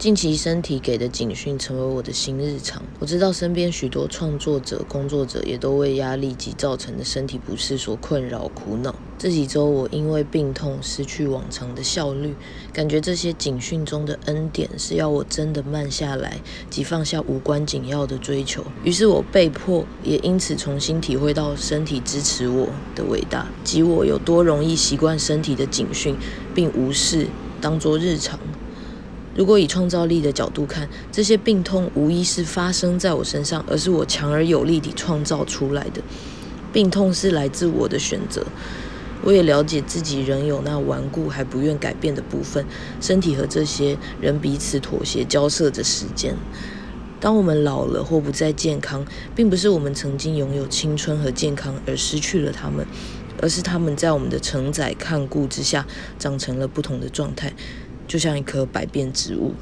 近期身体给的警讯成为我的新日常。我知道身边许多创作者、工作者也都为压力及造成的身体不适所困扰、苦恼。这几周我因为病痛失去往常的效率，感觉这些警讯中的恩典是要我真的慢下来，及放下无关紧要的追求。于是我被迫，也因此重新体会到身体支持我的伟大，及我有多容易习惯身体的警讯，并无视当作日常。如果以创造力的角度看，这些病痛无疑是发生在我身上，而是我强而有力地创造出来的。病痛是来自我的选择。我也了解自己仍有那顽固还不愿改变的部分，身体和这些人彼此妥协交涉着时间。当我们老了或不再健康，并不是我们曾经拥有青春和健康而失去了他们，而是他们在我们的承载看顾之下，长成了不同的状态。就像一棵百变植物。